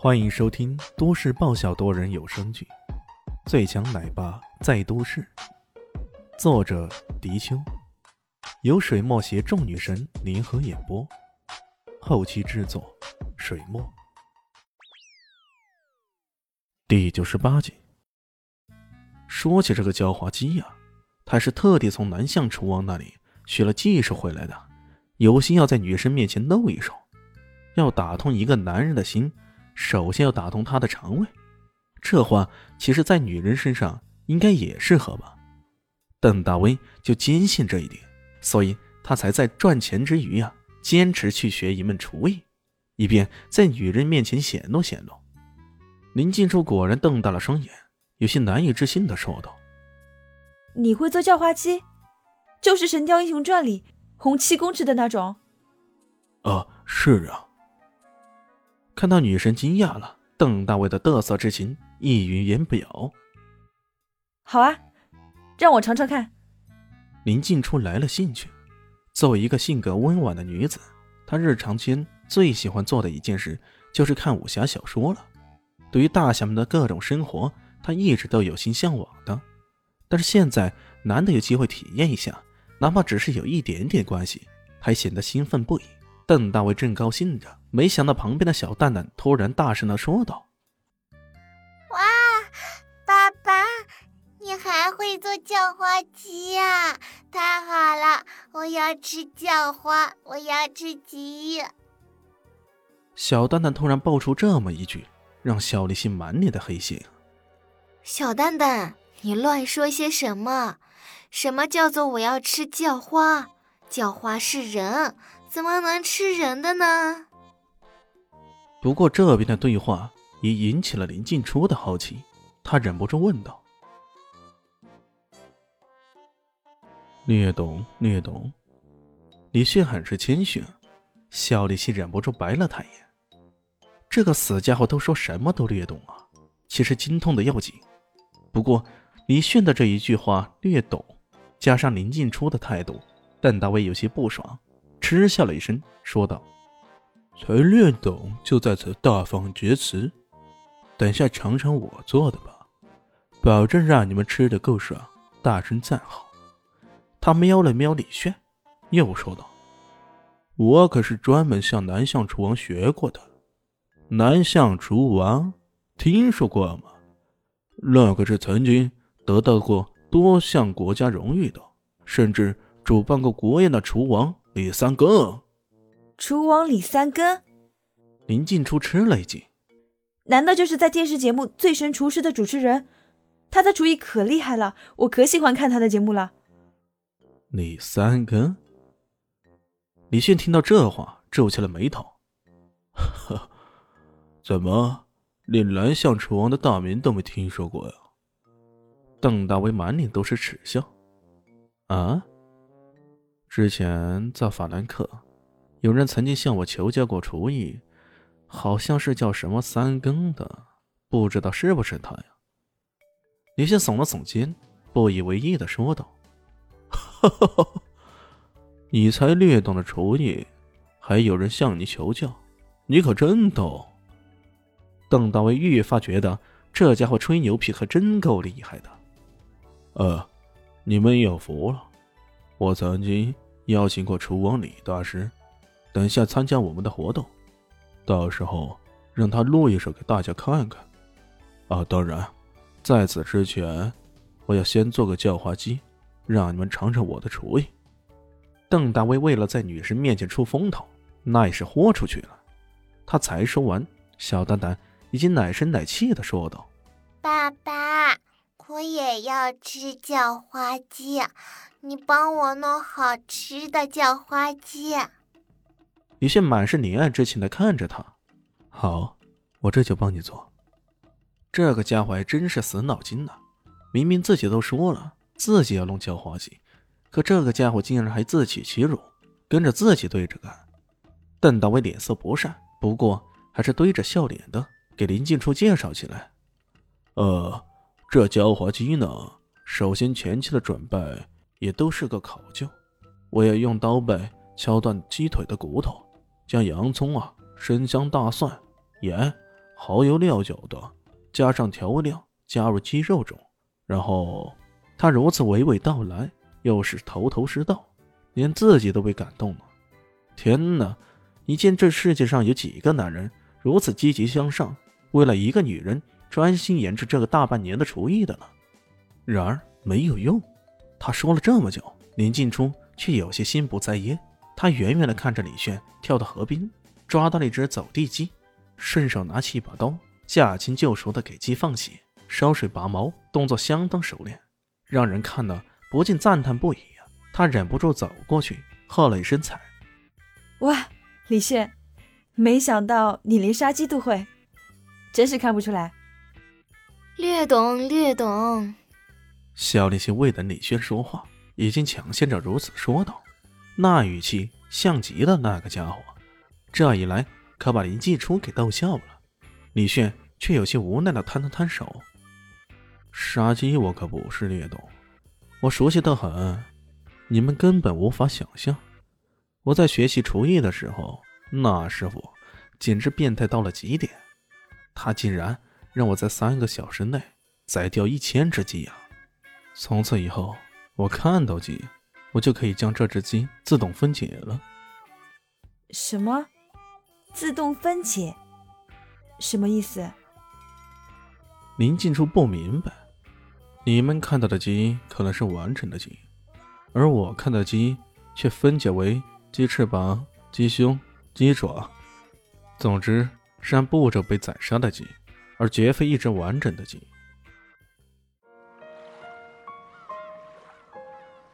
欢迎收听都市爆笑多人有声剧《最强奶爸在都市》，作者：迪秋，由水墨携众女神联合演播，后期制作：水墨。第九十八集。说起这个浇花鸡呀，他是特地从南向厨王那里学了技术回来的，有心要在女生面前露一手，要打通一个男人的心。首先要打通他的肠胃，这话其实，在女人身上应该也适合吧？邓大威就坚信这一点，所以他才在赚钱之余啊，坚持去学一门厨艺，以便在女人面前显露显露。林静初果然瞪大了双眼，有些难以置信的说道：“你会做叫花鸡，就是《神雕英雄传》里洪七公吃的那种？”“啊，是啊。”看到女神惊讶了，邓大卫的得瑟之情溢于言表。好啊，让我尝尝看。林静初来了兴趣。作为一个性格温婉的女子，她日常间最喜欢做的一件事就是看武侠小说了。对于大侠们的各种生活，她一直都有心向往的。但是现在难得有机会体验一下，哪怕只是有一点点关系，还显得兴奋不已。邓大卫正高兴着，没想到旁边的小蛋蛋突然大声的说道：“哇，爸爸，你还会做叫花鸡呀？太好了，我要吃叫花，我要吃鸡。”小蛋蛋突然爆出这么一句，让小丽心满脸的黑线。小蛋蛋，你乱说些什么？什么叫做我要吃叫花？叫花是人。怎么能吃人的呢？不过这边的对话也引起了林静初的好奇，他忍不住问道：“略懂，略懂。”李炫很是谦逊，肖立新忍不住白了他一眼。这个死家伙都说什么都略懂啊，其实精通的要紧。不过李炫的这一句话“略懂”，加上林静初的态度，邓大威有些不爽。嗤笑了一声，说道：“才略懂，就在此大放厥词。等下尝尝我做的吧，保证让你们吃的够爽，大声赞好。”他瞄了瞄李炫，又说道：“我可是专门向南向厨王学过的。南向厨王，听说过吗？那可是曾经得到过多项国家荣誉的，甚至主办过国宴的厨王。”李三更，厨王李三根，林静初吃了一惊，难道就是在电视节目《最神厨师》的主持人？他的厨艺可厉害了，我可喜欢看他的节目了。李三根，李迅听到这话皱起了眉头，呵，怎么连蓝象厨王的大名都没听说过呀？邓大为满脸都是耻笑，啊？之前在法兰克，有人曾经向我求教过厨艺，好像是叫什么三更的，不知道是不是他呀？李现耸了耸肩，不以为意的说道：“哈哈，你才略懂的厨艺，还有人向你求教，你可真逗。”邓大为愈发觉得这家伙吹牛皮可真够厉害的。呃，你们有福了。我曾经邀请过厨王李大师，等一下参加我们的活动，到时候让他录一首给大家看看。啊，当然，在此之前，我要先做个叫花鸡，让你们尝尝我的厨艺。邓大威为了在女神面前出风头，那也是豁出去了。他才说完，小蛋蛋已经奶声奶气的说道：“爸爸，我也要吃叫花鸡。”你帮我弄好吃的叫花鸡。李现满是怜爱之情的看着他，好，我这就帮你做。这个家伙还真是死脑筋呢，明明自己都说了自己要弄叫花鸡，可这个家伙竟然还自取其辱，跟着自己对着干。邓大伟脸色不善，不过还是堆着笑脸的给林静初介绍起来。呃，这叫花鸡呢，首先前期的准备。也都是个考究，我要用刀背敲断鸡腿的骨头，将洋葱啊、生姜、大蒜、盐蚝油料酒的，加上调味料，加入鸡肉中，然后他如此娓娓道来，又是头头是道，连自己都被感动了。天哪！你见这世界上有几个男人如此积极向上，为了一个女人专心研制这个大半年的厨艺的呢？然而没有用，他说了这么久，林静初却有些心不在焉。他远远地看着李炫跳到河边，抓到了一只走地鸡，顺手拿起一把刀，驾轻就熟地给鸡放血、烧水、拔毛，动作相当熟练，让人看了不禁赞叹不已呀。他忍不住走过去，喝了一声彩：“哇，李炫，没想到你连杀鸡都会，真是看不出来。”略懂略懂。肖立新未等李轩说话，已经抢先着如此说道。那语气像极了那个家伙，这一来可把林继初给逗笑了。李炫却有些无奈的摊了摊手：“杀鸡我可不是略懂，我熟悉的很，你们根本无法想象。我在学习厨艺的时候，那师傅简直变态到了极点，他竟然让我在三个小时内宰掉一千只鸡呀！从此以后，我看到鸡。”我就可以将这只鸡自动分解了。什么？自动分解？什么意思？林静初不明白。你们看到的鸡可能是完整的鸡，而我看到的鸡却分解为鸡翅膀、鸡胸、鸡爪，总之是按步骤被宰杀的鸡，而绝非一只完整的鸡。